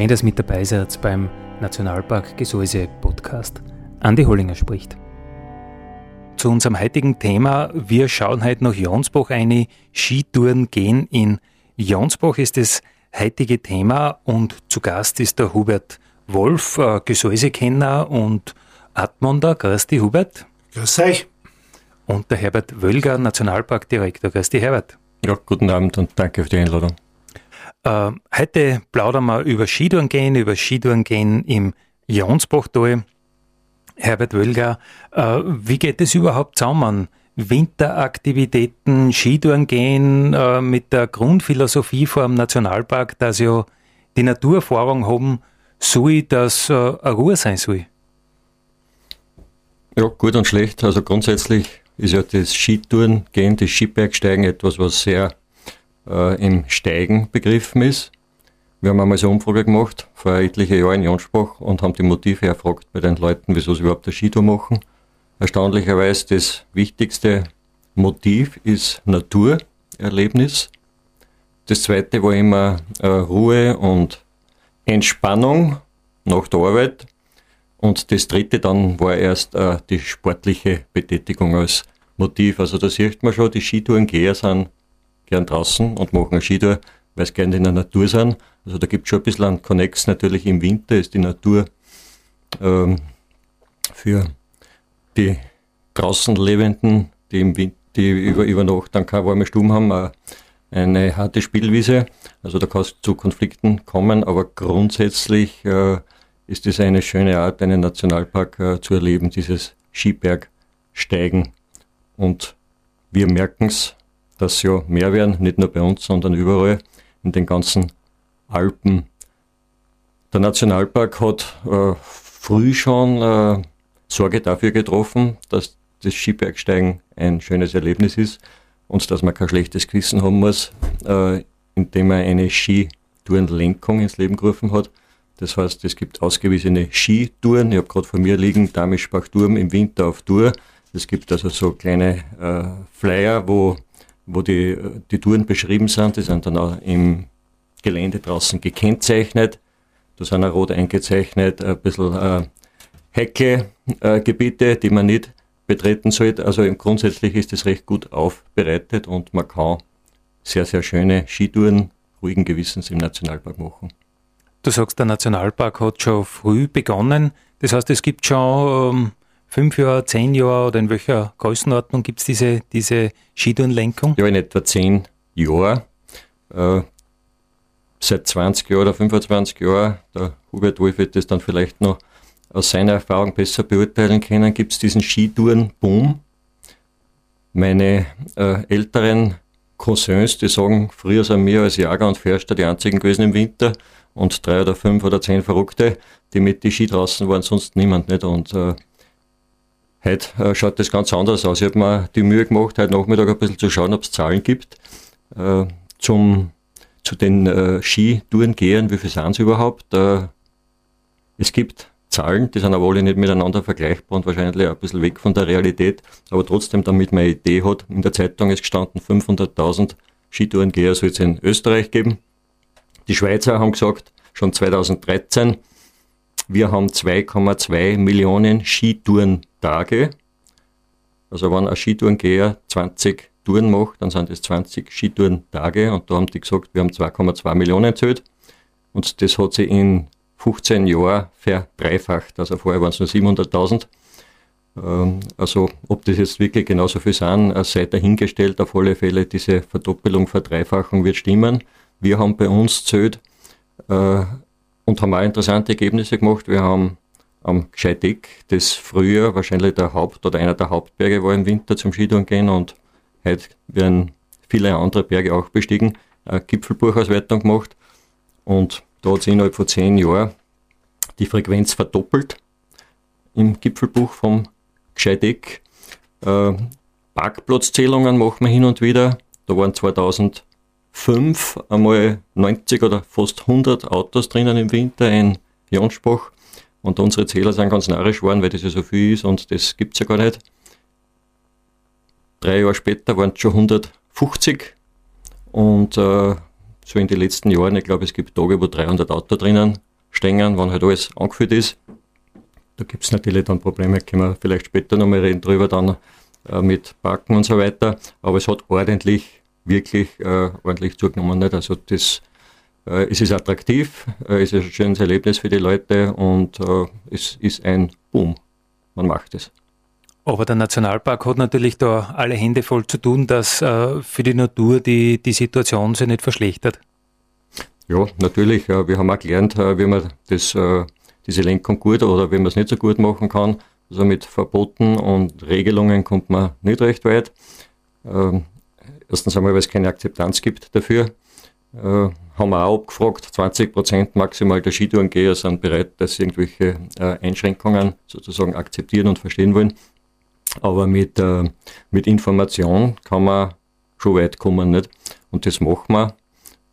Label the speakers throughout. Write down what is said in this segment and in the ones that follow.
Speaker 1: Schön, dass mit dabei seid beim Nationalpark Gesäuse Podcast. Andi Hollinger spricht. Zu unserem heutigen Thema. Wir schauen heute nach Jonsbach eine Skitouren gehen in Jonsbach ist das heutige Thema und zu Gast ist der Hubert Wolf, äh, Gesäusekenner und Atmonder. Grüß dich, Hubert.
Speaker 2: Grüß euch.
Speaker 1: Und der Herbert Wölger, Nationalparkdirektor. Grüß dich, Herbert.
Speaker 3: Ja, guten Abend und danke für die Einladung.
Speaker 1: Äh, heute plaudern wir über Skitouren gehen, über Skitouren gehen im Jonsbachtal. Herbert Wölger, äh, wie geht es überhaupt zusammen? Winteraktivitäten, Skitouren gehen äh, mit der Grundphilosophie vor dem Nationalpark, dass ja die Naturerfahrung haben soll, dass äh, eine Ruhe sein soll.
Speaker 3: Ja, gut und schlecht. Also grundsätzlich ist ja das Skitouren gehen, das Skibergsteigen etwas, was sehr äh, im Steigen begriffen ist. Wir haben einmal so eine Umfrage gemacht, vor etlichen Jahren in Jonsbach, und haben die Motive erfragt bei den Leuten, wieso sie überhaupt eine Skitour machen. Erstaunlicherweise das wichtigste Motiv ist Naturerlebnis. Das zweite war immer äh, Ruhe und Entspannung nach der Arbeit. Und das dritte dann war erst äh, die sportliche Betätigung als Motiv. Also da sieht man schon, die Skitourengeher sind gern draußen und machen eine Skitour, weil sie gerne in der Natur sind. Also da gibt es schon ein bisschen einen Connex. Natürlich im Winter ist die Natur ähm, für die draußen Lebenden, die, im Winter, die über, über Nacht dann keine warme Stuben haben, eine harte Spielwiese. Also da kann es zu Konflikten kommen, aber grundsätzlich äh, ist es eine schöne Art, einen Nationalpark äh, zu erleben, dieses Skibergsteigen. Und wir merken es, dass ja mehr werden, nicht nur bei uns, sondern überall in den ganzen Alpen. Der Nationalpark hat äh, früh schon äh, Sorge dafür getroffen, dass das Skibergsteigen ein schönes Erlebnis ist und dass man kein schlechtes Gewissen haben muss, äh, indem er eine Skitourenlenkung ins Leben gerufen hat. Das heißt, es gibt ausgewiesene Skitouren. Ich habe gerade vor mir liegen, Damischbach-Turm im Winter auf Tour. Es gibt also so kleine äh, Flyer, wo wo die, die Touren beschrieben sind. Die sind dann auch im Gelände draußen gekennzeichnet. Da sind auch rot eingezeichnet, ein bisschen äh, Hecke-Gebiete, die man nicht betreten sollte. Also grundsätzlich ist es recht gut aufbereitet und man kann sehr, sehr schöne Skitouren ruhigen Gewissens im Nationalpark machen.
Speaker 1: Du sagst, der Nationalpark hat schon früh begonnen. Das heißt, es gibt schon ähm, fünf Jahre, zehn Jahre oder in welcher Größenordnung gibt es diese, diese Skitourenlenkung?
Speaker 3: Ja, in etwa zehn Jahren. Äh, seit 20 Jahren oder 25 Jahren, der Hubert Wolf wird das dann vielleicht noch aus seiner Erfahrung besser beurteilen können, gibt es diesen Skitourenboom. Meine äh, älteren Cousins, die sagen, früher sind wir als Jager und Förster die einzigen gewesen im Winter und drei oder fünf oder zehn Verrückte, die mit die Ski draußen waren, sonst niemand nicht. Und äh, Heute äh, schaut das ganz anders aus. Ich habe mir die Mühe gemacht, heute Nachmittag ein bisschen zu schauen, ob es Zahlen gibt äh, zum, zu den äh, Skitourengehern. Wie viele sind es überhaupt? Äh, es gibt Zahlen, die sind aber alle nicht miteinander vergleichbar und wahrscheinlich ein bisschen weg von der Realität. Aber trotzdem, damit man eine Idee hat, in der Zeitung ist gestanden, 500.000 Skitourengeher soll es in Österreich geben. Die Schweizer haben gesagt, schon 2013, wir haben 2,2 Millionen Skitourentage. Also wenn ein Skitourengeher 20 Touren macht, dann sind das 20 Skitourentage und da haben die gesagt, wir haben 2,2 Millionen zählt und das hat sich in 15 Jahren verdreifacht. Also vorher waren es nur 700.000. Ähm, also ob das jetzt wirklich genauso viel sind, äh, sei dahingestellt. Auf alle Fälle diese Verdoppelung, Verdreifachung wird stimmen. Wir haben bei uns zählt äh, und haben auch interessante Ergebnisse gemacht. Wir haben am Gscheideck, das früher wahrscheinlich der Haupt- oder einer der Hauptberge war im Winter zum Skitouren gehen und heute werden viele andere Berge auch bestiegen, eine Gipfelbuchauswertung gemacht und da hat sich innerhalb von zehn Jahren die Frequenz verdoppelt im Gipfelbuch vom Gscheideck. Äh, Parkplatzzählungen machen wir hin und wieder. Da waren 2005 einmal 90 oder fast 100 Autos drinnen im Winter in Jonsbach. Und unsere Zähler sind ganz narrisch geworden, weil das ja so viel ist und das gibt es ja gar nicht. Drei Jahre später waren es schon 150 und äh, so in den letzten Jahren, ich glaube, es gibt Tage, wo 300 Autos drinnen stehen, wenn halt alles angefüllt ist. Da gibt es natürlich dann Probleme, können wir vielleicht später nochmal reden drüber, dann äh, mit Parken und so weiter. Aber es hat ordentlich, wirklich äh, ordentlich zugenommen. Nicht? Also das, äh, es ist attraktiv, äh, es ist ein schönes Erlebnis für die Leute und äh, es ist ein Boom. Man macht es.
Speaker 1: Aber der Nationalpark hat natürlich da alle Hände voll zu tun, dass äh, für die Natur die, die Situation sich nicht verschlechtert.
Speaker 3: Ja, natürlich. Äh, wir haben auch gelernt, wie man das, diese Lenkung gut oder wie man es nicht so gut machen kann. Also mit Verboten und Regelungen kommt man nicht recht weit. Erstens einmal, weil es keine Akzeptanz gibt dafür. Äh, haben wir auch abgefragt, 20 Prozent maximal der Skitourengeher sind bereit, dass sie irgendwelche äh, Einschränkungen sozusagen akzeptieren und verstehen wollen. Aber mit, äh, mit Information kann man schon weit kommen, nicht? Und das machen wir,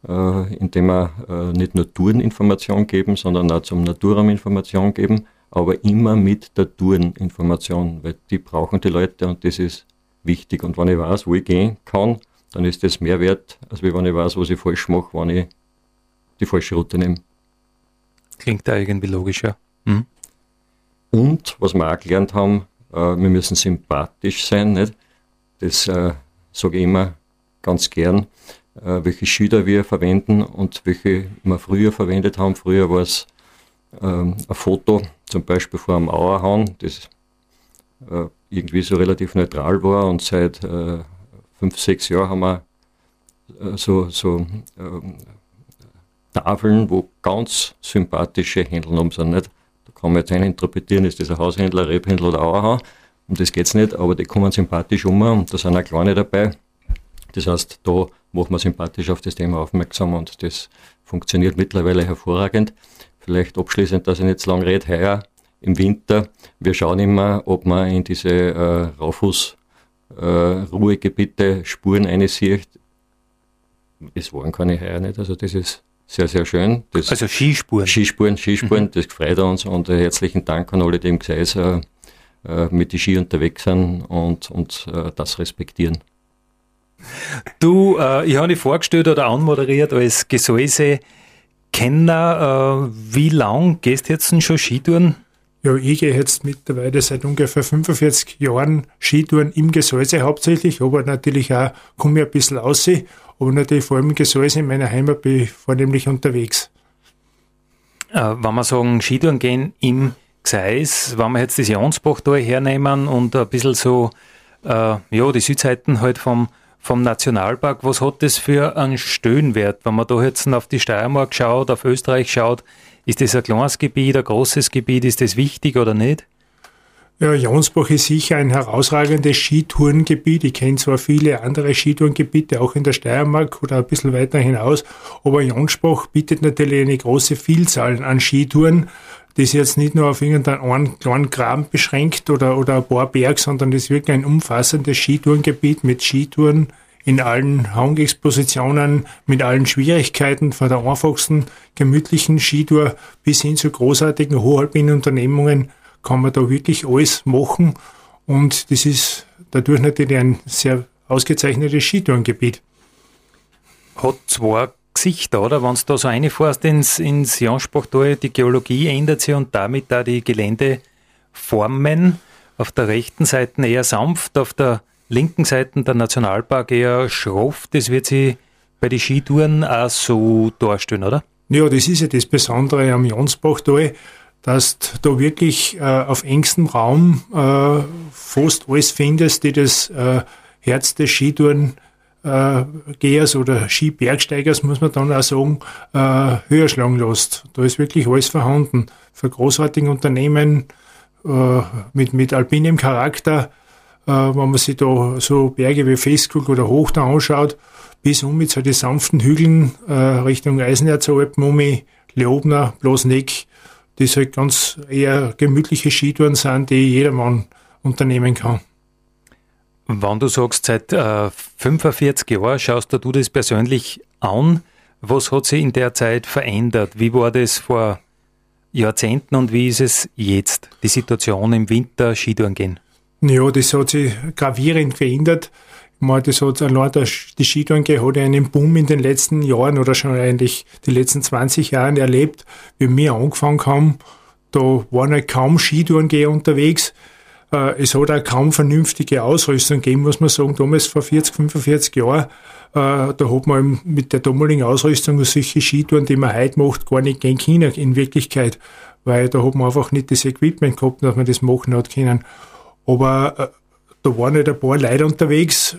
Speaker 3: äh, indem wir äh, nicht nur Toureninformation geben, sondern auch zum Naturraum Information geben, aber immer mit der Toureninformation, weil die brauchen die Leute und das ist wichtig. Und wenn ich weiß, wo ich gehen kann, dann ist das mehr wert, als wenn ich weiß, was ich falsch mache, wenn ich die falsche Route nehme.
Speaker 1: Klingt da irgendwie logischer. Hm?
Speaker 3: Und was wir auch gelernt haben, äh, wir müssen sympathisch sein. Nicht? Das äh, sage ich immer ganz gern, äh, welche Schilder wir verwenden und welche wir früher verwendet haben. Früher war es ähm, ein Foto, zum Beispiel vor einem Auerhahn, das äh, irgendwie so relativ neutral war und seit äh, fünf, sechs Jahren haben wir äh, so, so ähm, Tafeln, wo ganz sympathische Händler um sind. Nicht? kann man jetzt interpretieren, ist das ein Haushändler, Rebhändler oder Auerhahn. Um das geht es nicht, aber die kommen sympathisch um und da sind auch kleine dabei. Das heißt, da macht man sympathisch auf das Thema aufmerksam und das funktioniert mittlerweile hervorragend. Vielleicht abschließend, dass ich nicht zu lange rede, heuer im Winter, wir schauen immer, ob man in diese äh, Raufuß-Ruhegebiete äh, Spuren einsieht. Es waren keine heuer nicht, also das ist sehr, sehr schön.
Speaker 1: Das also Skispuren.
Speaker 3: Skispuren, Skispuren, mhm. das freut uns und äh, herzlichen Dank an alle, die im Gseis äh, äh, mit den Ski unterwegs sind und, und äh, das respektieren.
Speaker 1: Du, äh, ich habe dich vorgestellt oder anmoderiert als Gesäuse-Kenner. Äh, wie lang gehst du jetzt schon Skitouren?
Speaker 2: Ja, ich gehe jetzt mittlerweile seit ungefähr 45 Jahren Skitouren im Gesäuse hauptsächlich, aber natürlich auch komme ich ein bisschen aus aber natürlich vor allem Gesäuse in meiner Heimat bin ich vornehmlich unterwegs.
Speaker 1: Äh, wenn wir sagen, Skitouren gehen im Gseis, wenn wir jetzt das da hernehmen und ein bisschen so, äh, ja, die Südseiten halt vom, vom Nationalpark, was hat das für einen Stöhnwert? Wenn man da jetzt auf die Steiermark schaut, auf Österreich schaut, ist das ein kleines Gebiet, ein großes Gebiet, ist das wichtig oder nicht?
Speaker 2: Ja, Jonsbach ist sicher ein herausragendes Skitourengebiet. Ich kenne zwar viele andere Skitourengebiete, auch in der Steiermark oder ein bisschen weiter hinaus, aber Jonsbach bietet natürlich eine große Vielzahl an Skitouren. Das ist jetzt nicht nur auf irgendeinen kleinen Graben beschränkt oder, oder ein paar Berg, sondern das ist wirklich ein umfassendes Skitourengebiet mit Skitouren in allen Hangexpositionen, mit allen Schwierigkeiten, von der einfachsten, gemütlichen Skitour bis hin zu großartigen hohalpinen Unternehmungen kann man da wirklich alles machen. Und das ist dadurch natürlich ein sehr ausgezeichnetes Skitourengebiet.
Speaker 1: Hat zwei Gesichter, oder? Wenn du da so reinfährst ins, ins Janspachtal, die Geologie ändert sich und damit da die Geländeformen. Auf der rechten Seite eher sanft, auf der linken Seite der Nationalpark eher schroff. Das wird sich bei den Skitouren auch so darstellen, oder?
Speaker 2: Ja, das ist ja das Besondere am Jansbachtal dass du da wirklich äh, auf engstem Raum äh, fast alles findest, die das äh, Herz des Skitouren äh, Skigehers oder Skibergsteigers, muss man dann auch sagen, äh, höher schlagen lässt. Da ist wirklich alles vorhanden. Für großartige Unternehmen äh, mit, mit alpinem Charakter, wenn man sich da so Berge wie Festkug oder Hoch da anschaut, bis um mit so die sanften Hügeln äh, Richtung Eisenerzalpen, um Leobner, Blosneck, die halt ganz eher gemütliche Skitouren sind, die jedermann unternehmen kann.
Speaker 1: Wenn du sagst, seit äh, 45 Jahren schaust du das persönlich an, was hat sich in der Zeit verändert? Wie war das vor Jahrzehnten und wie ist es jetzt, die Situation im Winter Skitouren gehen?
Speaker 2: Ja, das hat sich gravierend verändert. Meine, das hat allein der, die Skitourengeher hat einen Boom in den letzten Jahren oder schon eigentlich die letzten 20 Jahren erlebt. Wie wir angefangen haben, da waren halt kaum Skitourengeher unterwegs. Äh, es hat auch kaum vernünftige Ausrüstung gegeben, muss man sagen. Damals vor 40, 45 Jahren, äh, da hat man mit der damaligen Ausrüstung solche Skitouren, die man heute macht, gar nicht gegen China in Wirklichkeit. Weil da hat man einfach nicht das Equipment gehabt, dass man das machen hat können. Aber äh, da waren halt ein paar Leute unterwegs,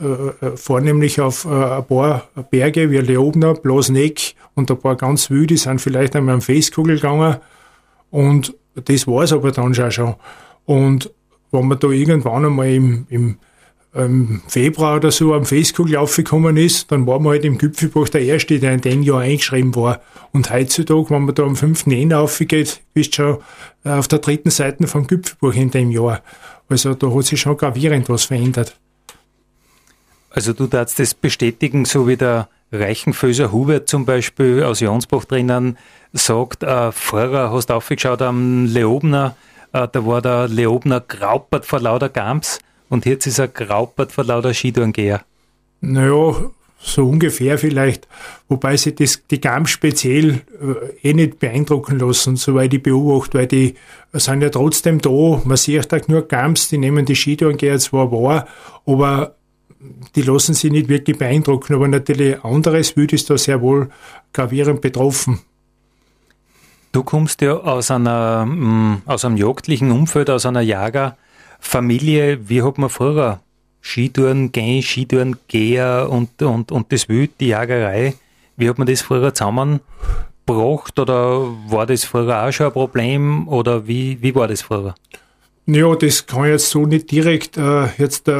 Speaker 2: vornehmlich auf ein paar Berge wie Leobner, Blasneck und ein paar ganz wilde, sind vielleicht einmal am Festkugel gegangen. Und das war's aber dann schon. Und wenn man da irgendwann einmal im, im im Februar oder so am Festkugel aufgekommen ist, dann war man halt im Gipfelbach der Erste, der in dem Jahr eingeschrieben war. Und heutzutage, wenn man da am 5. Jänner aufgeht, bist du schon auf der dritten Seite vom Gipfelbuch in dem Jahr. Also da hat sich schon gravierend was verändert.
Speaker 1: Also du darfst das bestätigen, so wie der Reichenföser Hubert zum Beispiel aus Jonsbach drinnen sagt, äh, vorher hast du aufgeschaut am Leobner, äh, da war der Leobner graupert vor lauter Gams und jetzt ist er graupert vor lauter Skitourengeher.
Speaker 2: Naja, so ungefähr vielleicht, wobei sie das, die Gams speziell äh, eh nicht beeindrucken lassen, soweit ich beobachte, weil die sind ja trotzdem da, man sieht auch nur Gams, die nehmen die Skitourengeher zwar wahr, aber die lassen sich nicht wirklich beeindrucken, aber natürlich anderes Wild ist da sehr wohl gravierend betroffen.
Speaker 1: Du kommst ja aus einer, mm, aus einem jagdlichen Umfeld, aus einer Jagerfamilie. Wie hat man früher Skitouren gehen, Skitouren geher und, und, und das Wild, die Jagerei, wie hat man das früher zusammengebracht oder war das früher auch schon ein Problem oder wie, wie war das früher?
Speaker 2: Ja, das kann ich jetzt so nicht direkt äh, jetzt äh,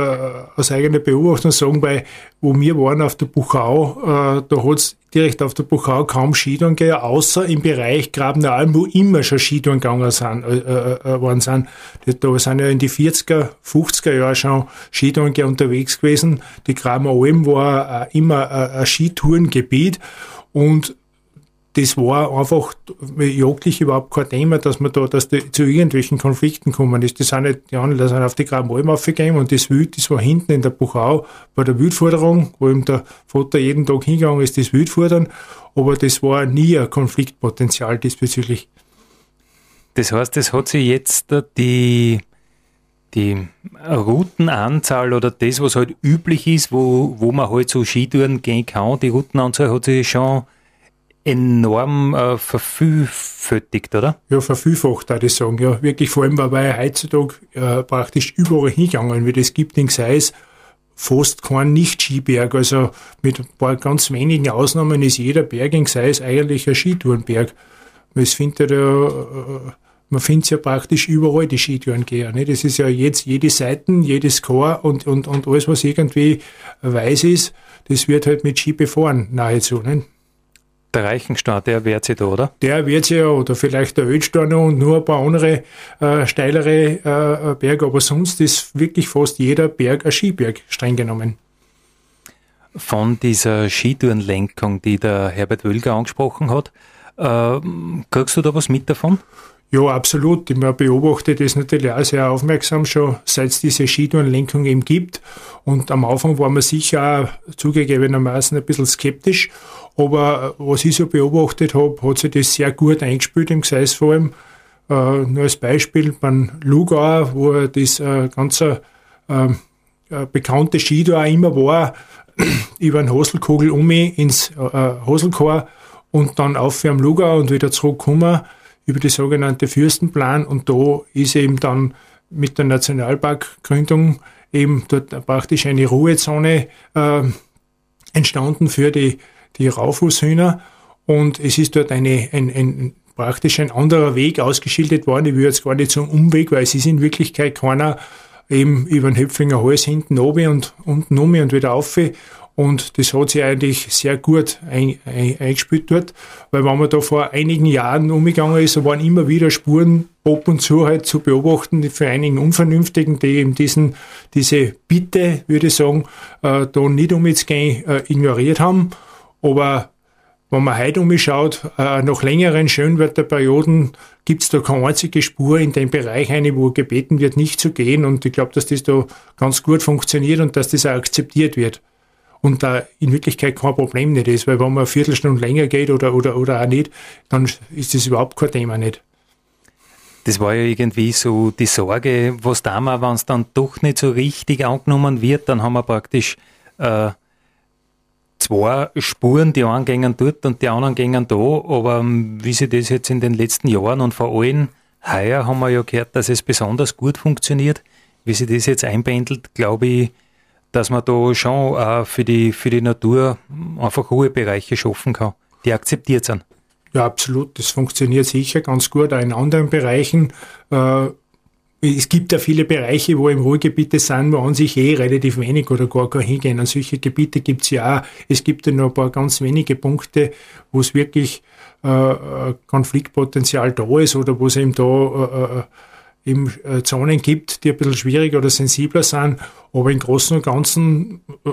Speaker 2: aus eigener Beobachtung sagen, weil wo wir waren auf der Buchau, äh, da hat's direkt auf der Buchau kaum Skitouren gegeben, außer im Bereich Grabener Alm, wo immer schon Skitouren gegangen sind, äh, äh, äh worden sind. Da sind ja in die 40er, 50er Jahre schon Skitouren unterwegs gewesen. Die Grabener Alm war äh, immer äh, ein Skitourengebiet und das war einfach jagdlich überhaupt kein Thema, dass man da, dass die, zu irgendwelchen Konflikten kommen ist. Die sind nicht, die anderen sind auf die Graben Alm aufgegangen und das Wild, das war hinten in der Buchau bei der Wildforderung, wo ihm der Vater jeden Tag hingegangen ist, das Wildfordern, aber das war nie ein Konfliktpotenzial diesbezüglich.
Speaker 1: Das heißt, es hat sich jetzt die, die Routenanzahl oder das, was halt üblich ist, wo, wo man halt so Skitouren gehen kann, die Routenanzahl hat sich schon enorm äh, vervielfältigt, oder?
Speaker 2: Ja, vervielfacht, würde ich sagen. Ja, wirklich vor allem, weil heutzutage äh, praktisch überall hingegangen wird. Es gibt in Gseis fast keinen Nicht-Skiberg. Also mit ein paar ganz wenigen Ausnahmen ist jeder Berg in Gseis eigentlich ein Skitourenberg. Man findet ja, äh, man findet ja praktisch überall die Skitourengeher. Ne? Das ist ja jetzt jede Seiten, jedes Chor und, und, und alles, was irgendwie weiß ist, das wird halt mit Ski befahren, nahezu. Ne?
Speaker 1: Der Reichenstein, der wehrt sich da, oder?
Speaker 2: Der wehrt sich ja, oder vielleicht der Ölsteiner und nur ein paar andere äh, steilere äh, Berge, aber sonst ist wirklich fast jeder Berg ein Skiberg, streng genommen.
Speaker 1: Von dieser Skitourenlenkung, die der Herbert Wölger angesprochen hat, äh, kriegst du da was mit davon?
Speaker 2: Ja, absolut. Ich beobachte das natürlich auch sehr aufmerksam schon, seit es diese Skitourenlenkung eben gibt. Und am Anfang war man sicher auch zugegebenermaßen ein bisschen skeptisch. Aber was ich so beobachtet habe, hat sich das sehr gut eingespielt im Gseis vor allem. Äh, nur als Beispiel beim Lugauer, wo das äh, ganze äh, bekannte auch immer war, über den Hoselkugel um ins äh, Hoselchor und dann auf am Lugau und wieder zurückkommen über die sogenannte Fürstenplan und da ist eben dann mit der Nationalparkgründung eben dort praktisch eine Ruhezone äh, entstanden für die, die Raufußhühner. Und es ist dort eine, ein, ein, praktisch ein anderer Weg ausgeschildert worden. Ich will jetzt gar nicht zum Umweg, weil es ist in Wirklichkeit keiner eben über den Höpflinger Hals hinten oben und unten um und wieder auf. Und das hat sich eigentlich sehr gut ein, ein, eingespielt dort, weil wenn man da vor einigen Jahren umgegangen ist, da waren immer wieder Spuren ab und zu halt zu beobachten für einigen Unvernünftigen, die eben diesen, diese Bitte, würde ich sagen, äh, da nicht umzugehen, äh, ignoriert haben. Aber wenn man heute umschaut, äh, nach längeren Schönwetterperioden gibt es da keine einzige Spur in dem Bereich eine, wo gebeten wird, nicht zu gehen. Und ich glaube, dass das da ganz gut funktioniert und dass das auch akzeptiert wird. Und da in Wirklichkeit kein Problem nicht ist, weil wenn man eine Viertelstunde länger geht oder, oder, oder auch nicht, dann ist das überhaupt kein Thema nicht.
Speaker 1: Das war ja irgendwie so die Sorge, was da mal, wenn es dann doch nicht so richtig angenommen wird, dann haben wir praktisch äh, zwei Spuren, die einen gängen dort und die anderen gängen da, aber ähm, wie sie das jetzt in den letzten Jahren und vor allem heuer haben wir ja gehört, dass es besonders gut funktioniert. Wie sie das jetzt einpendelt, glaube ich, dass man da schon auch für die, für die Natur einfach Ruhebereiche schaffen kann, die akzeptiert sind.
Speaker 2: Ja, absolut. Das funktioniert sicher ganz gut. Auch in anderen Bereichen äh, es gibt ja viele Bereiche, wo im Ruhrgebiete sind, wo an sich eh relativ wenig oder gar kein hingehen. An solche Gebiete gibt es ja auch. Es gibt ja noch ein paar ganz wenige Punkte, wo es wirklich äh, Konfliktpotenzial da ist oder wo es eben da äh, äh eben äh, Zonen gibt, die ein bisschen schwieriger oder sensibler sind. Aber im Großen und Ganzen äh,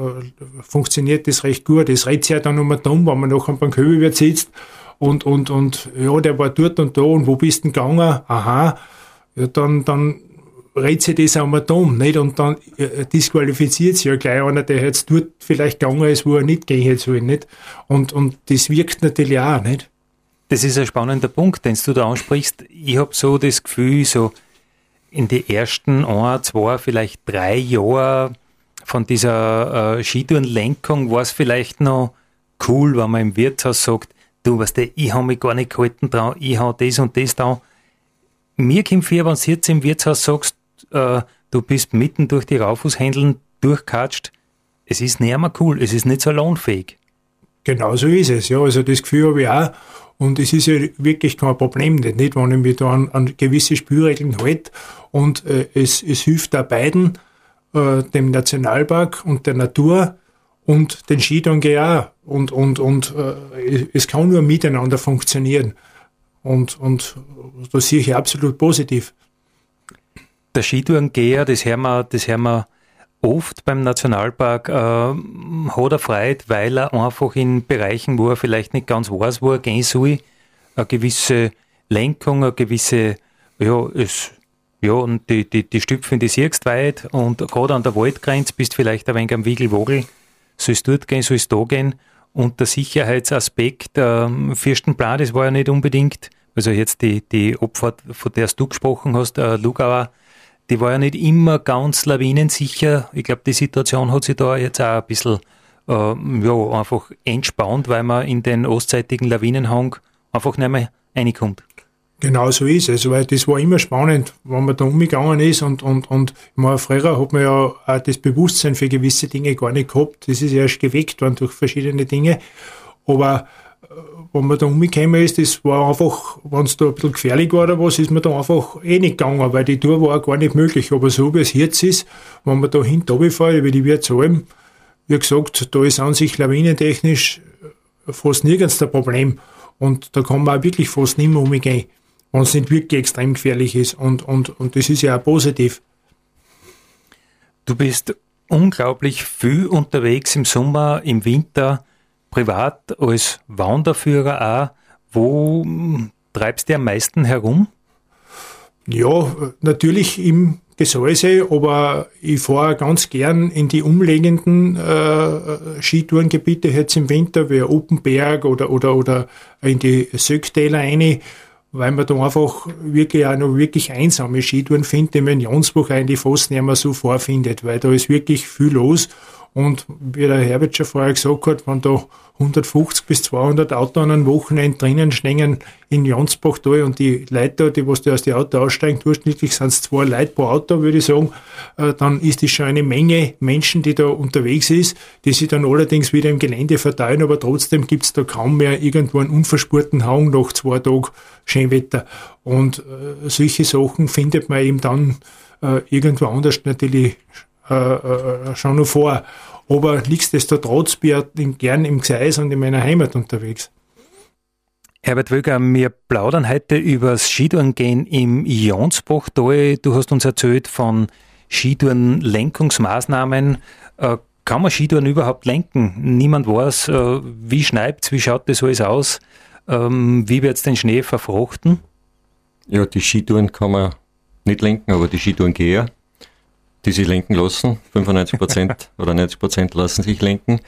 Speaker 2: äh, funktioniert das recht gut. Es redet sich ja dann immer dumm, wenn man noch beim Köbelwirt sitzt und, und, und ja, der war dort und da und wo bist denn gegangen? Aha ja, dann, dann redet sich das auch mal dumm, nicht? Und dann äh, disqualifiziert sich ja gleich einer, der jetzt dort vielleicht gegangen ist, wo er nicht gehen soll, nicht? Und, und das wirkt natürlich auch, nicht?
Speaker 1: Das ist ein spannender Punkt, den du da ansprichst. Ich habe so das Gefühl, so in die ersten ein, zwei, vielleicht drei Jahre von dieser äh, Skitourenlenkung war es vielleicht noch cool, wenn man im Wirtshaus sagt, du weißt du, ich habe mich gar nicht gehalten dran, ich habe das und das da mir kommt vor, wenn du jetzt im Wirtshaus sagst, äh, du bist mitten durch die Raufußhändeln durchkatscht, es ist nicht mehr cool, es ist nicht so lohnfähig.
Speaker 2: Genau so ist es, ja. Also das Gefühl habe ich auch. Und es ist ja wirklich kein Problem, nicht, nicht wenn ich mich da an, an gewisse Spielregeln halte. Und äh, es, es hilft da beiden, äh, dem Nationalpark und der Natur und den Skitouren auch. Und, und, und äh, es kann nur miteinander funktionieren. Und, und das sehe ich absolut positiv.
Speaker 1: Der Skitourengeher, das hören wir, das hören wir oft beim Nationalpark, äh, hat er Freude, weil er einfach in Bereichen, wo er vielleicht nicht ganz weiß, wo er gehen soll, eine gewisse Lenkung, eine gewisse, ja, es, ja, und die, die, die Stüpfen, die siehst weit und gerade an der Waldgrenze bist vielleicht ein wenig am Wiegelwogel, sollst dort gehen, sollst da gehen und der Sicherheitsaspekt, äh, Fürstenplan, das war ja nicht unbedingt also jetzt die, die Opfer, von der du gesprochen hast, äh, Lugauer, die war ja nicht immer ganz lawinensicher. Ich glaube, die Situation hat sich da jetzt auch ein bisschen äh, ja, einfach entspannt, weil man in den ostseitigen Lawinenhang einfach nicht mehr reinkommt.
Speaker 2: Genau so ist es, weil das war immer spannend, wenn man da umgegangen ist und, und, und meine, früher hat man ja auch das Bewusstsein für gewisse Dinge gar nicht gehabt. Das ist erst geweckt worden durch verschiedene Dinge. Aber wenn man da umgekommen ist, das war einfach, wenn es da ein bisschen gefährlich war oder was, ist man da einfach eh nicht gegangen, weil die Tour war gar nicht möglich. Aber so wie es jetzt ist, wenn man da runterfährt, über die Wirtsalm, wie gesagt, da ist an sich lawinentechnisch fast nirgends der Problem. Und da kann man auch wirklich fast nicht mehr umgehen, wenn es nicht wirklich extrem gefährlich ist. Und, und, und das ist ja auch positiv.
Speaker 1: Du bist unglaublich viel unterwegs im Sommer, im Winter privat als Wanderführer auch, wo treibst du am meisten herum?
Speaker 2: Ja, natürlich im Gesäuse, aber ich fahre ganz gern in die umliegenden äh, Skitourengebiete jetzt im Winter, wie Oppenberg oder, oder, oder in die Söcktäler rein, weil man da einfach wirklich auch noch wirklich einsame Skitouren findet, die man in Jonsbruch eigentlich fast nicht mehr so vorfindet, weil da ist wirklich viel los Und wie der Herbert schon vorher gesagt hat, wenn da 150 bis 200 Autos an einem Wochenende drinnen stehen in Jonsbach da und die Leute, die was da aus dem Auto aussteigen, durchschnittlich sind es zwei Leute pro Auto, würde ich sagen, äh, dann ist das schon eine Menge Menschen, die da unterwegs ist, die sich dann allerdings wieder im Gelände verteilen, aber trotzdem gibt es da kaum mehr irgendwo einen unverspurten Hang nach zwei Tagen Schönwetter. Und äh, solche Sachen findet man eben dann äh, irgendwo anders natürlich äh, äh, schon noch vor. Aber nichtsdestotrotz bin ich gern im Gseis und in meiner Heimat unterwegs.
Speaker 1: Herbert Wöger, wir plaudern heute über das Skitourengehen im Jonsbachtal. Du hast uns erzählt von Skitouren-Lenkungsmaßnahmen. Äh, kann man Skitouren überhaupt lenken? Niemand weiß, äh, wie schneit wie schaut das alles aus, ähm, wie wird es den Schnee verfrochten?
Speaker 3: Ja, die Skitouren kann man nicht lenken, aber die Skitourengeher die sich lenken lassen. 95 Prozent oder 90 Prozent lassen sich lenken.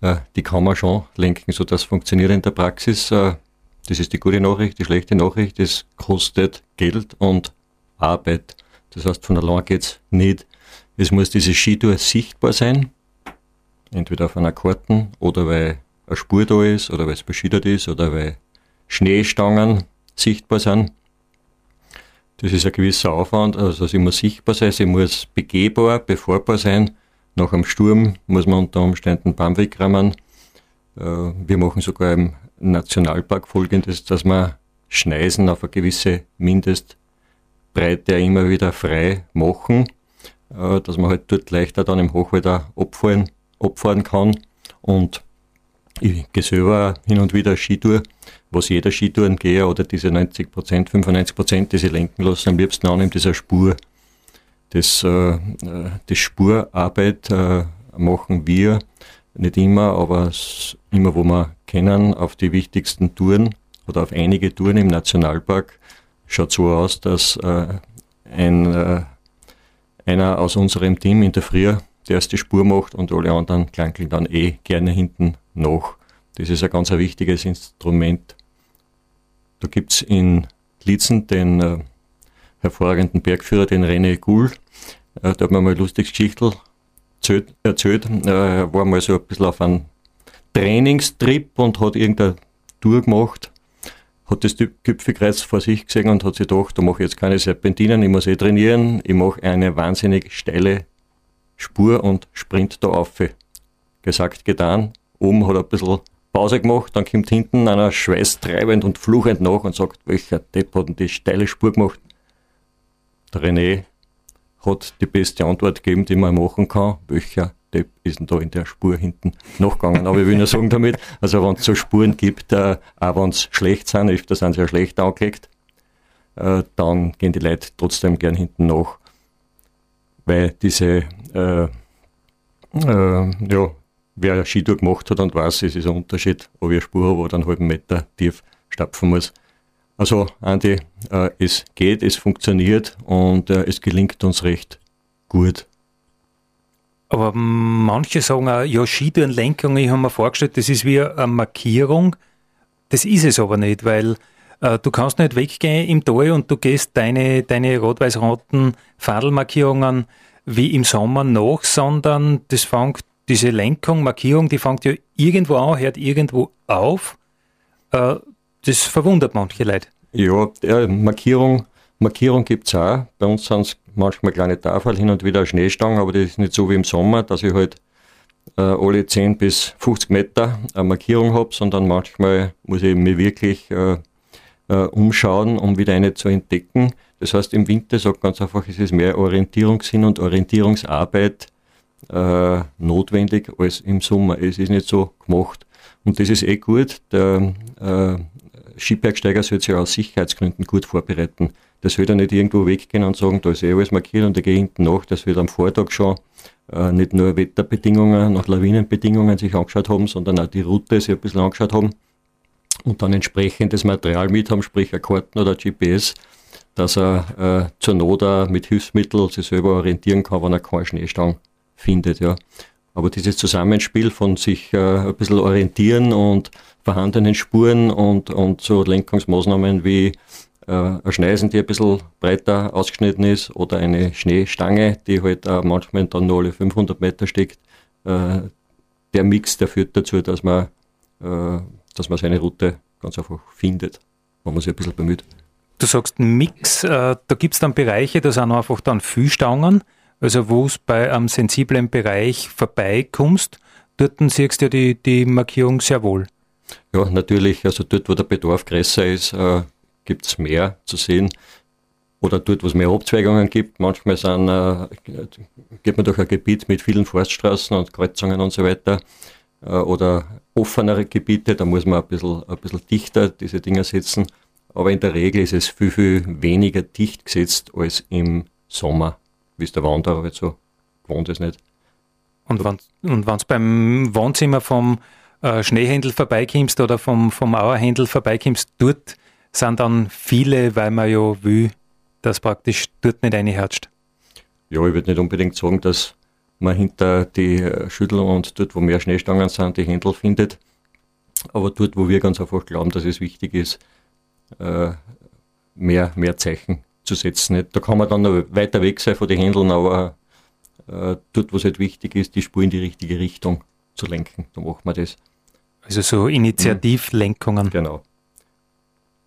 Speaker 3: Äh, die kann man schon lenken, so das funktioniert in der Praxis. Äh, das ist die gute Nachricht. Die schlechte Nachricht, es kostet Geld und Arbeit. Das heißt, von allein geht's nicht. Es muss diese Skitour sichtbar sein. Entweder auf einer Karten oder weil eine Spur da ist oder weil es beschildert ist oder weil Schneestangen sichtbar sind. Das ist ein gewisser Aufwand, also sie muss sichtbar sein, sie muss begehbar, befahrbar sein. Nach einem Sturm muss man unter Umständen Baum wegräumen. Äh, wir machen sogar im Nationalpark folgendes, dass wir Schneisen auf eine gewisse Mindestbreite immer wieder frei machen, äh, dass man halt dort leichter dann im Hochwalder abfahren, abfahren kann. Und ich gehe selber hin und wieder Skitour was jeder Skitourengeher oder diese 90 Prozent, 95 Prozent, die sie lenken lassen, am liebsten annimmt, ist eine Spur. Das, äh, das Spurarbeit äh, machen wir nicht immer, aber immer, wo wir kennen, auf die wichtigsten Touren oder auf einige Touren im Nationalpark schaut so aus, dass äh, ein, äh, einer aus unserem Team in der Früh die erste Spur macht und alle anderen klankeln dann eh gerne hinten nach. Das ist ein ganz ein wichtiges Instrument da gibt es in Lietzen den äh, hervorragenden Bergführer, den René Gull. Äh, der hat mir mal ein lustiges Geschichtel erzählt. erzählt. Äh, er war mal so ein bisschen auf einem Trainingstrip und hat irgendeine Tour gemacht, hat das Gipfelkreuz vor sich gesehen und hat sich gedacht, da mache ich jetzt keine Serpentinen, ich muss eh trainieren, ich mache eine wahnsinnig steile Spur und sprint da auf. Gesagt, getan. Oben hat er ein bisschen Pause gemacht, dann kommt hinten einer schweißtreibend und fluchend nach und sagt, welcher Depp hat denn die steile Spur gemacht? Der René hat die beste Antwort gegeben, die man machen kann. Welcher Depp ist denn da in der Spur hinten nachgegangen? Aber ich will nur sagen damit, also wenn es so Spuren gibt, äh, auch wenn es schlecht sind, öfter sind sie ja schlecht angelegt, äh, dann gehen die Leute trotzdem gern hinten nach. Weil diese äh, äh, ja, wer Skitour gemacht hat und weiß, es ist ein Unterschied, ob ich eine Spur habe oder einen halben Meter tief stapfen muss. Also, Andi, äh, es geht, es funktioniert und äh, es gelingt uns recht gut.
Speaker 1: Aber manche sagen auch, ja, Skitourenlenkung, ich habe mir vorgestellt, das ist wie eine Markierung. Das ist es aber nicht, weil äh, du kannst nicht weggehen im Tal und du gehst deine, deine rot-weiß-roten Fadelmarkierungen wie im Sommer nach, sondern das fängt diese Lenkung, Markierung, die fängt ja irgendwo an, hört irgendwo auf. Äh, das verwundert manche Leute.
Speaker 3: Ja, Markierung, Markierung gibt es auch. Bei uns sind es manchmal kleine Tafeln, hin und wieder eine Schneestange, aber das ist nicht so wie im Sommer, dass ich halt äh, alle 10 bis 50 Meter eine Markierung habe, sondern manchmal muss ich mich wirklich äh, äh, umschauen, um wieder eine zu entdecken. Das heißt, im Winter sagt ganz einfach, es ist mehr Orientierungssinn und Orientierungsarbeit äh, notwendig als im Sommer. Es ist nicht so gemacht. Und das ist eh gut. Der äh, Skibergsteiger sollte sich aus Sicherheitsgründen gut vorbereiten. Das wird er nicht irgendwo weggehen und sagen, da ist eh alles markiert und ich gehe hinten nach. Das wird am Vortag schon äh, nicht nur Wetterbedingungen nach Lawinenbedingungen sich angeschaut haben, sondern auch die Route sich ein bisschen angeschaut haben und dann entsprechendes Material mit haben, sprich Karten oder GPS, dass er äh, zur Not mit Hilfsmitteln sich selber orientieren kann, wenn er keinen Schneestand findet. Ja. Aber dieses Zusammenspiel von sich äh, ein bisschen orientieren und vorhandenen Spuren und, und so Lenkungsmaßnahmen wie äh, ein Schneisen, die ein bisschen breiter ausgeschnitten ist oder eine Schneestange, die halt äh, manchmal dann nur alle 500 Meter steckt, äh, der Mix, der führt dazu, dass man, äh, dass man seine Route ganz einfach findet, wenn man sich ein bisschen bemüht.
Speaker 1: Du sagst Mix, äh, da gibt es dann Bereiche, da sind einfach dann Fühlstangen, also wo es bei einem sensiblen Bereich vorbeikommst, dort siehst du ja die, die Markierung sehr wohl.
Speaker 3: Ja, natürlich, also dort, wo der Bedarf größer ist, äh, gibt es mehr zu sehen. Oder dort, wo es mehr Abzweigungen gibt. Manchmal sind, äh, geht man durch ein Gebiet mit vielen Forststraßen und Kreuzungen und so weiter. Äh, oder offenere Gebiete, da muss man ein bisschen, ein bisschen dichter diese Dinge setzen. Aber in der Regel ist es viel, viel weniger dicht gesetzt als im Sommer, wie es der Wanderer halt so gewohnt ist nicht.
Speaker 1: Und wenn und wenn's beim Wohnzimmer vom äh, Schneehändel vorbeikommst oder vom, vom Mauerhändel vorbeikommst, dort sind dann viele, weil man ja will, dass praktisch dort nicht reinherrscht.
Speaker 3: Ja, ich würde nicht unbedingt sagen, dass man hinter die äh, Schüttel und dort, wo mehr Schneestangen sind, die Händel findet. Aber dort, wo wir ganz einfach glauben, dass es wichtig ist, äh, mehr, mehr Zeichen zu setzen. Da kann man dann noch weiter weg sein von den Händeln, aber äh, dort, wo es halt wichtig ist, die Spur in die richtige Richtung zu lenken, da machen wir das.
Speaker 1: Also so Initiativlenkungen.
Speaker 3: Genau.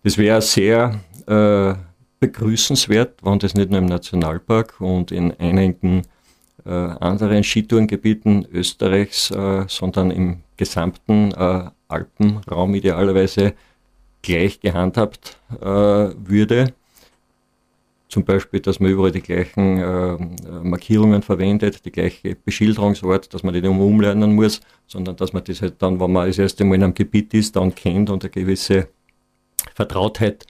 Speaker 3: Das wäre sehr äh, begrüßenswert, wenn das nicht nur im Nationalpark und in einigen äh, anderen Skitourengebieten Österreichs, äh, sondern im gesamten äh, Alpenraum idealerweise gleich gehandhabt äh, würde. Zum Beispiel, dass man überall die gleichen äh, Markierungen verwendet, die gleiche Beschilderungsort, dass man nicht um umlernen muss, sondern dass man das halt dann, wenn man das erste Mal in einem Gebiet ist, dann kennt und eine gewisse Vertrautheit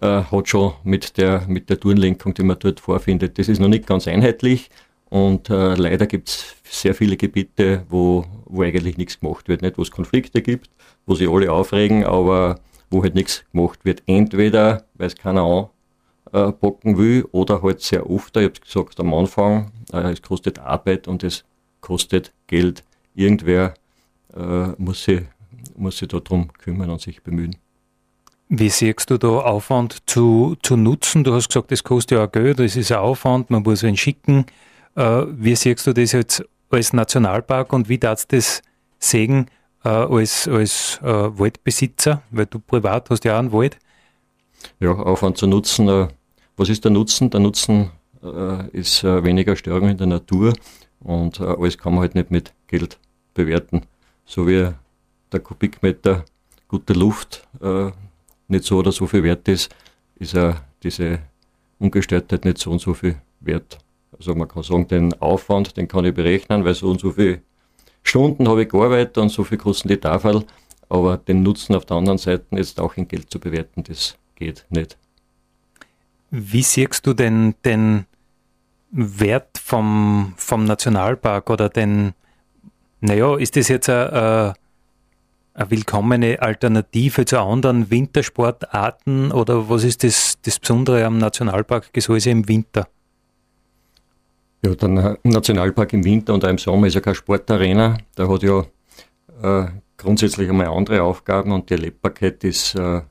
Speaker 3: äh, hat schon mit der, mit der Tourenlenkung, die man dort vorfindet. Das ist noch nicht ganz einheitlich und äh, leider gibt es sehr viele Gebiete, wo, wo eigentlich nichts gemacht wird, nicht wo es Konflikte gibt, wo sich alle aufregen, aber wo halt nichts gemacht wird. Entweder, weil es keiner anpacken will, oder halt sehr oft, ich habe es gesagt am Anfang, äh, es kostet Arbeit und es kostet Geld. Irgendwer äh, muss sich, muss sich darum kümmern und sich bemühen.
Speaker 1: Wie siehst du da Aufwand zu, zu nutzen? Du hast gesagt, das kostet ja auch Geld, das ist ein Aufwand, man muss ihn schicken. Äh, wie siehst du das jetzt als Nationalpark und wie darfst du das sehen, äh, als, als äh, Waldbesitzer, weil du privat hast ja auch einen Wald.
Speaker 3: Ja, Aufwand zu nutzen. Äh, was ist der Nutzen? Der Nutzen äh, ist äh, weniger Störung in der Natur und alles kann man halt nicht mit Geld bewerten. So wie der Kubikmeter gute Luft nicht so oder so viel wert ist, ist ja diese Ungestörtheit nicht so und so viel wert. Also man kann sagen, den Aufwand, den kann ich berechnen, weil so und so viel Stunden habe ich gearbeitet und so viel kosten die Tafel, aber den Nutzen auf der anderen Seite jetzt auch in Geld zu bewerten, das geht nicht.
Speaker 1: Wie siehst du denn den Wert vom, vom Nationalpark oder den, naja, ist das jetzt eine, eine willkommene Alternative zu anderen Wintersportarten oder was ist das, das Besondere am Nationalpark Gesäuse im Winter?
Speaker 3: Ja, der Nationalpark im Winter und auch im Sommer ist ja keine Sportarena. Der hat ja äh, grundsätzlich einmal andere Aufgaben und die Erlebbarkeit ist äh,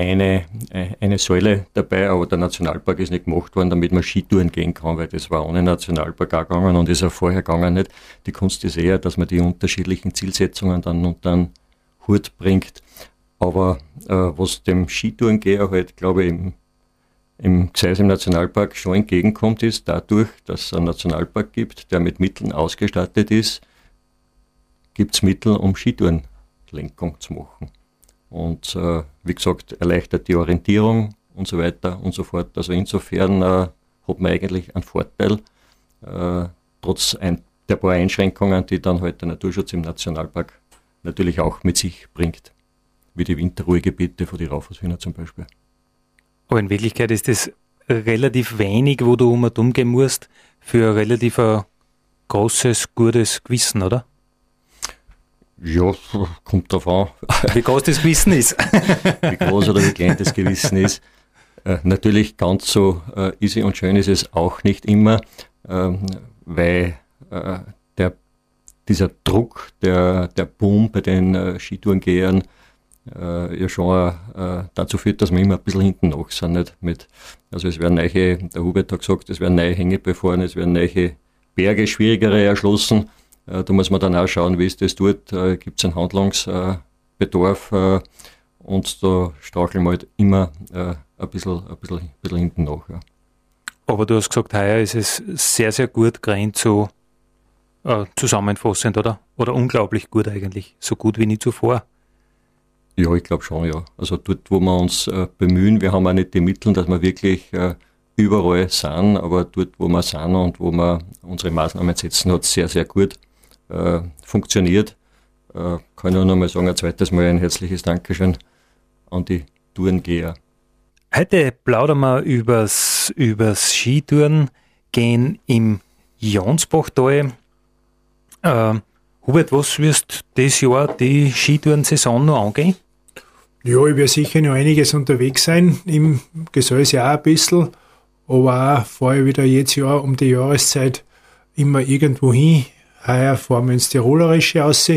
Speaker 3: eine, äh, eine Säule dabei, aber der Nationalpark ist nicht gemacht worden, damit man Skitouren gehen kann, weil das war ohne Nationalpark auch gegangen und ist auch vorher gegangen nicht. Die Kunst ist eher, dass man die unterschiedlichen Zielsetzungen dann unter einen Hut bringt. Aber äh, was dem Skitourengeher halt, glaube ich, im im Gseis im Nationalpark schon entgegenkommt, ist dadurch, dass es einen Nationalpark gibt, der mit Mitteln ausgestattet ist, gibt es Mittel, um Skitourenlenkung zu machen. Und äh, wie gesagt, erleichtert die Orientierung und so weiter und so fort. Also insofern äh, hat man eigentlich einen Vorteil, äh, trotz ein, der paar Einschränkungen, die dann heute halt der Naturschutz im Nationalpark natürlich auch mit sich bringt, wie die Winterruhegebiete von die Raufußhühner zum Beispiel.
Speaker 1: Aber in Wirklichkeit ist das relativ wenig, wo du um und um gehen musst, für relativ ein großes, gutes Gewissen, oder?
Speaker 3: Ja, kommt drauf an.
Speaker 1: Wie groß das Gewissen ist.
Speaker 3: wie groß oder wie klein das Gewissen ist. Äh, natürlich ganz so äh, easy und schön ist es auch nicht immer, ähm, weil äh, der, dieser Druck, der, der Boom bei den äh, Skitourengehern äh, ja schon äh, dazu führt, dass wir immer ein bisschen hinten nach sind. Nicht? Mit, also es werden neue, der Hubert hat gesagt, es werden neue Hänge befahren, es werden neue Berge, schwierigere erschlossen Äh, da muss man dann auch schauen, wie ist das dort, äh, gibt es einen Handlungsbedarf äh, und da straucheln wir halt immer äh, ein, bisschen, ein, bisschen, ein bisschen hinten nach. Ja.
Speaker 1: Aber du hast gesagt, heuer ist es sehr, sehr gut gerannt, so äh, zusammenfassend, oder? Oder unglaublich gut eigentlich, so gut wie nie zuvor.
Speaker 3: Ja, ich glaube schon, ja. Also dort, wo wir uns äh, bemühen, wir haben auch nicht die Mittel, dass wir wirklich äh, überall sind, aber dort, wo wir sind und wo wir unsere Maßnahmen setzen, hat es sehr, sehr gut äh, funktioniert. Äh, kann ich nur noch mal sagen, ein zweites Mal ein herzliches Dankeschön an die Tourengeher.
Speaker 1: Heute plaudern wir übers, übers Skitouren gehen im Jonsbachtal. Äh, Hubert, was wirst dieses Jahr die Skitourensaison noch angehen?
Speaker 2: Ja, ich werde sicher noch einiges unterwegs sein. Im Gesäß ja auch ein bisschen. Aber auch fahre ich wieder jedes Jahr um die Jahreszeit immer irgendwo hin. Heuer fahren wir ins Tirolerische aus.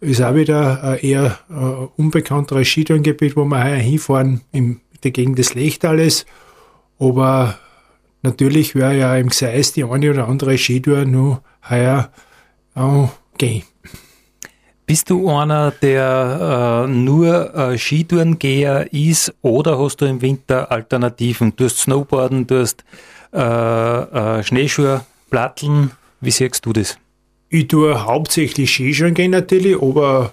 Speaker 2: Ist auch wieder ein eher ein unbekannteres Skitourengebiet, wo wir heuer hinfahren, in der Gegend des Lechtales. Aber natürlich wäre ja im Gseis die eine oder andere Skitour noch heuer gehen.
Speaker 1: Bist du einer, der äh, nur äh, Skitourengeher ist oder hast du im Winter Alternativen? Du hast Snowboarden, du hast äh, äh, Schneeschuhe, Platteln. Wie siehst du das?
Speaker 2: Ich tue hauptsächlich Skischuhen gehen natürlich, aber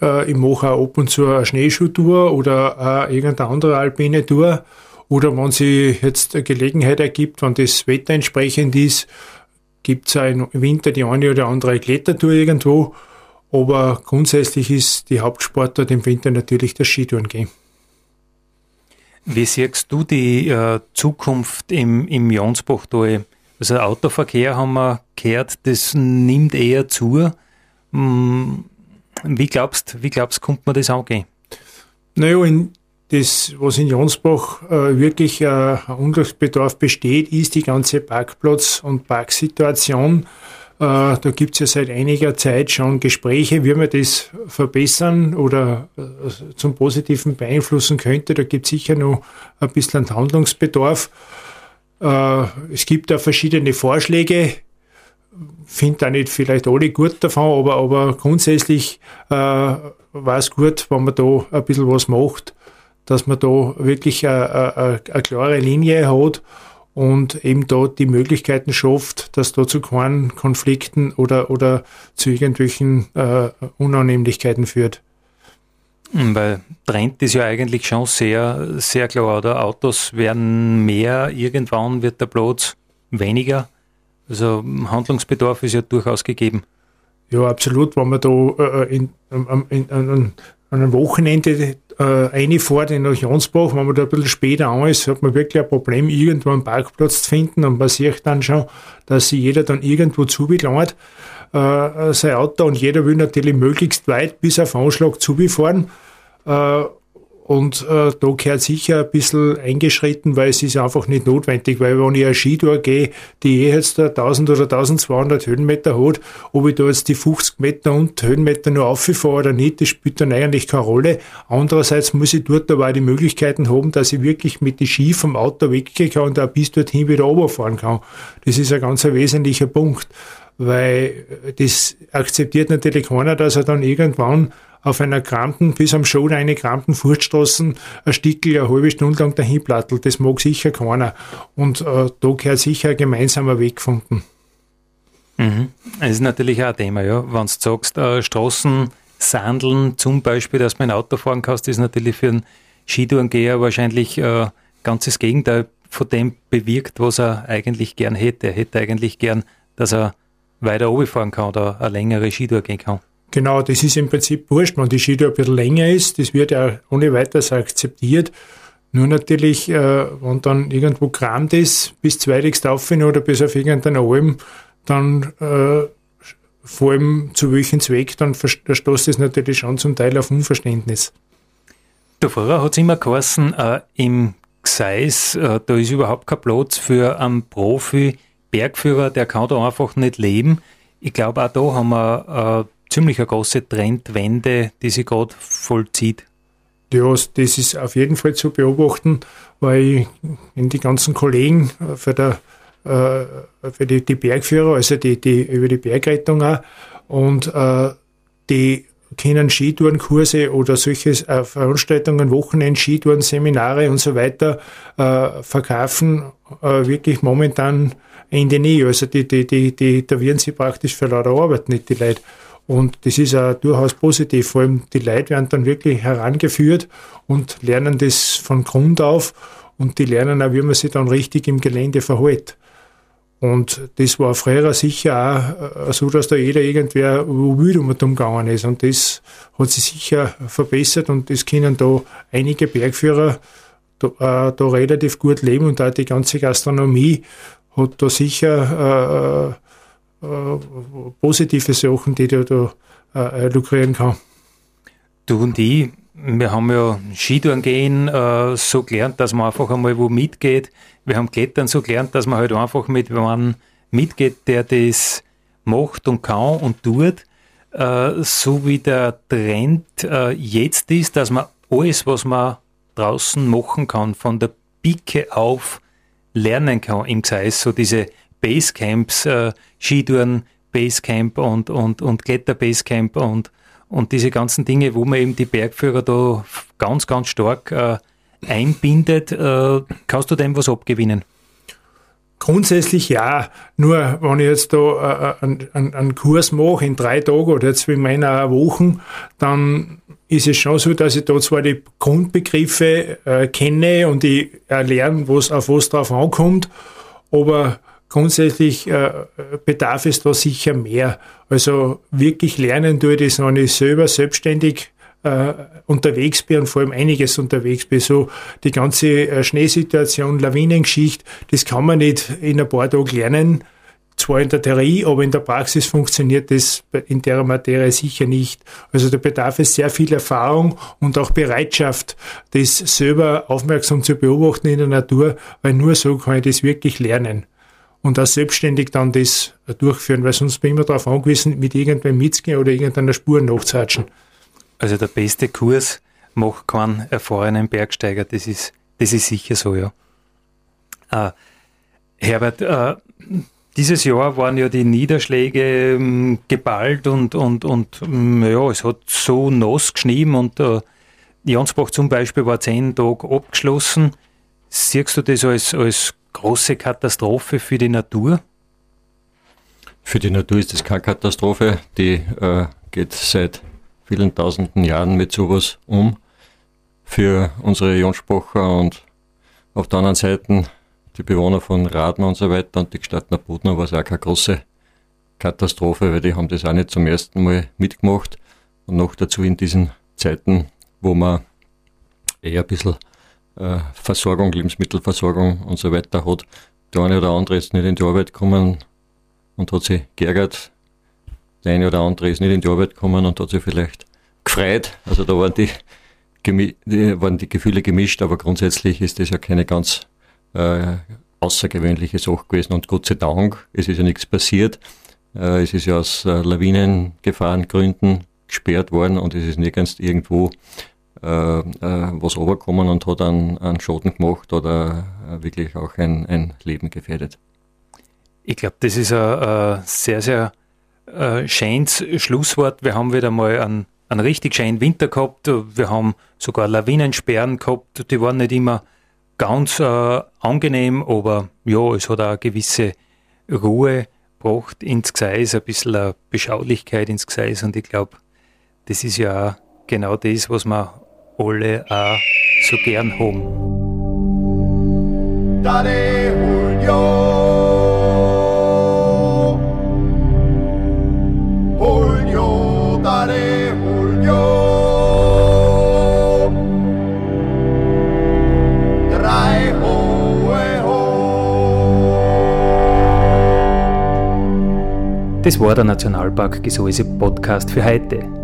Speaker 2: äh, ich mache auch ab und zu eine Schneeschuhtour oder äh, irgendeine andere alpine Tour. Oder wenn sich jetzt eine Gelegenheit ergibt, wenn das Wetter entsprechend ist, gibt es im Winter die eine oder andere Klettertour irgendwo. Aber grundsätzlich ist die Hauptsportart im Winter natürlich das Skitouren gehen.
Speaker 1: Wie siehst du die äh, Zukunft im, im Jonsbachtal? Also Autoverkehr haben wir gehört, das nimmt eher zu. Hm, wie glaubst wie glaubst, kommt man das angehen?
Speaker 2: Naja, in das, was in Jonsbach äh, wirklich äh, ein Ungleichbedarf besteht, ist die ganze Parkplatz- und Parksituation. Äh, da gibt es ja seit einiger Zeit schon Gespräche, wie man das verbessern oder äh, zum Positiven beeinflussen könnte. Da gibt es sicher noch ein bisschen Handlungsbedarf. Äh, es gibt da verschiedene Vorschläge. Finde da nicht vielleicht alle gut davon, aber, aber grundsätzlich äh, war es gut, wenn man da ein bisschen was macht, dass man da wirklich eine, eine, eine klare Linie hat und eben dort die Möglichkeiten schafft, dass da zu keinen Konflikten oder, oder zu irgendwelchen äh, Unannehmlichkeiten führt.
Speaker 1: Hm, weil Trend ist ja eigentlich schon sehr, sehr klar, oder? Autos werden mehr, irgendwann wird der Platz weniger. Also Handlungsbedarf ist ja durchaus gegeben.
Speaker 2: Ja, absolut. Wenn man da äh, in, in, in, an einem Wochenende äh, reinfährt in Jonsbach, wenn man da ein bisschen später an ist, hat man wirklich ein Problem, irgendwo einen Parkplatz zu finden und man sieht dann schon, dass sich jeder dann irgendwo zubelangt, äh, sein Auto und jeder will natürlich möglichst weit bis auf Anschlag zubefahren. Äh, und äh, da gehört sicher ein bisschen eingeschritten, weil es ist einfach nicht notwendig, weil wenn ich eine Skitour gehe, die eh jetzt 1000 oder 1200 Höhenmeter hat, ob ich da jetzt die 50 Meter und Höhenmeter nur auffahre oder nicht, das spielt dann eigentlich keine Rolle. Andererseits muss ich dort aber auch die Möglichkeiten haben, dass ich wirklich mit den Ski vom Auto weggehen kann und auch bis dorthin wieder runterfahren kann. Das ist ein ganz wesentlicher Punkt, weil das akzeptiert natürlich keiner, dass er dann irgendwann auf einer kranten, bis am Show eine kranten Furtstraßen ein Stickel eine halbe Stunde lang dahin plattelt. Das mag sicher keiner. Und äh, da gehört sicher ein gemeinsamer Weg gefunden.
Speaker 1: Mhm. Das ist natürlich auch ein Thema, ja. Wenn du sagst, äh, Straßen sandeln, zum Beispiel, dass man ein Auto fahren kannst, ist natürlich für einen Skitourengeher wahrscheinlich äh, ganzes Gegenteil von dem bewirkt, was er eigentlich gern hätte. Er hätte eigentlich gern, dass er weiter oben fahren kann oder eine längere Skitour gehen kann.
Speaker 2: Genau, das ist im Prinzip wurscht, wenn die Skitour ein bisschen länger ist, das wird ja ohne weiteres akzeptiert. Nur natürlich, äh, wenn dann irgendwo kramt ist, bis zweitigst auf oder bis auf irgendeiner Alm, dann äh, vor allem zu welchem Zweck, dann stoßt es natürlich schon zum Teil auf Unverständnis.
Speaker 1: Der Vorher hat es immer geheißen, äh, im Gseis, äh, da ist überhaupt kein Platz für einen Profi-Bergführer, der kann da einfach nicht leben. Ich glaube, auch da haben wir äh, ziemlich eine große Trendwende, die sich gerade vollzieht.
Speaker 2: Ja, das ist auf jeden Fall zu beobachten, weil in die ganzen Kollegen für der äh, für die, die Bergführer, also die, die über die Bergrettung auch. Und äh, die können Skitourenkurse oder solche äh, Veranstaltungen, Wochenend, Skitouren, Seminare und so weiter äh, verkaufen, äh, wirklich momentan Ende nie. Also die, die, die, die, da werden sie praktisch für lauter Arbeit nicht, die Leute. Und das ist auch durchaus positiv. Vor allem die Leute werden dann wirklich herangeführt und lernen das von Grund auf und die lernen auch, wie man sich dann richtig im Gelände verhält. Und das war früher sicher auch so, dass da jeder irgendwer müde damit umgegangen ist. Und das hat sich sicher verbessert und das können da einige Bergführer da, äh, da relativ gut leben und auch die ganze Gastronomie hat da sicher äh, äh, positive Sachen, die da, da äh, lukrieren kann.
Speaker 1: Du und ich, wir haben ja Skitouren gehen äh, so gelernt, dass man einfach einmal wo mitgeht. Wir haben Klettern so gelernt, dass man halt einfach mit jemandem mitgeht, der das macht und kann und tut. Äh, so wie der Trend äh, jetzt ist, dass man alles, was man draußen machen kann, von der Pike auf lernen kann im Gseis, so diese Basecamps, äh, Skitouren, Basecamp und, und, und Kletter-Basecamp und, und diese ganzen Dinge, wo man eben die Bergführer da ganz, ganz stark äh, einbindet. Äh, kannst du dem was abgewinnen?
Speaker 2: Grundsätzlich ja. Nur wenn ich jetzt da äh, einen, einen, Kurs mache in drei Tagen oder jetzt wie meiner Wochen, dann ist es schon so, dass ich da zwar die Grundbegriffe äh, kenne und ich lerne, was, auf was drauf ankommt, aber grundsätzlich äh, bedarf es da sicher mehr. Also wirklich lernen tue ich das, wenn ich selber selbstständig äh, unterwegs bin und vor allem einiges unterwegs bin. So die ganze äh, Schneesituation, Lawinengeschichte, das kann man nicht in ein paar Tagen lernen. Zwar in der Theorie, aber in der Praxis funktioniert das in der Materie sicher nicht. Also da bedarf es sehr viel Erfahrung und auch Bereitschaft, das selber aufmerksam zu beobachten in der Natur, weil nur so kann ich das wirklich lernen und auch selbstständig dann das durchführen, weil sonst bin ich immer darauf angewiesen, mit irgendwem mitzugehen oder irgendeiner Spur nachzuhatschen.
Speaker 1: Also der beste Kurs macht keinen erfahrenen Bergsteiger, das ist, das ist sicher so, ja. Äh, Herbert, äh, dieses Jahr waren ja die Niederschläge ähm, geballt und, und, und ähm, ja, es hat so nass geschnien und äh, Jansbach zum Beispiel war zehn Tage abgeschlossen. Siehst du das als, als große Katastrophe für die Natur?
Speaker 3: Für die Natur ist das keine Katastrophe, die äh, geht seit vielen tausenden Jahren mit sowas um. Für unsere Jonspracher und auf der anderen Seite die Bewohner von Radmer und so weiter und die Gestattner Budner war es auch keine große Katastrophe, weil die haben das auch nicht zum ersten Mal mitgemacht. Und noch dazu in diesen Zeiten, wo man eher ein bisschen Versorgung, Lebensmittelversorgung und so weiter hat. Der eine oder andere ist nicht in die Arbeit gekommen und hat sich geärgert, der eine oder andere ist nicht in die Arbeit gekommen und hat sich vielleicht gefreut. Also da waren die, die, waren die Gefühle gemischt, aber grundsätzlich ist das ja keine ganz äh, außergewöhnliche Sache gewesen. Und Gott sei Dank, es ist ja nichts passiert. Äh, es ist ja aus äh, Lawinengefahrengründen gesperrt worden und es ist nirgends irgendwo äh, äh, was runtergekommen und hat einen, einen Schaden gemacht oder äh, wirklich auch ein, ein Leben gefährdet.
Speaker 1: Ich glaube, das ist ein, sehr, sehr äh, schönes Schlusswort. Wir haben wieder mal einen, einen richtig schönen Winter gehabt. Wir haben sogar Lawinensperren gehabt. Die waren nicht immer ganz äh, angenehm, aber ja, es hat auch eine gewisse Ruhe gebracht ins Gseis, ein bisschen Beschaulichkeit ins Gseis und ich glaube, das ist ja auch genau das, was wir alle auch so gern haben. Daddy Julio. Das war der Nationalpark Gesäuse Podcast für heute.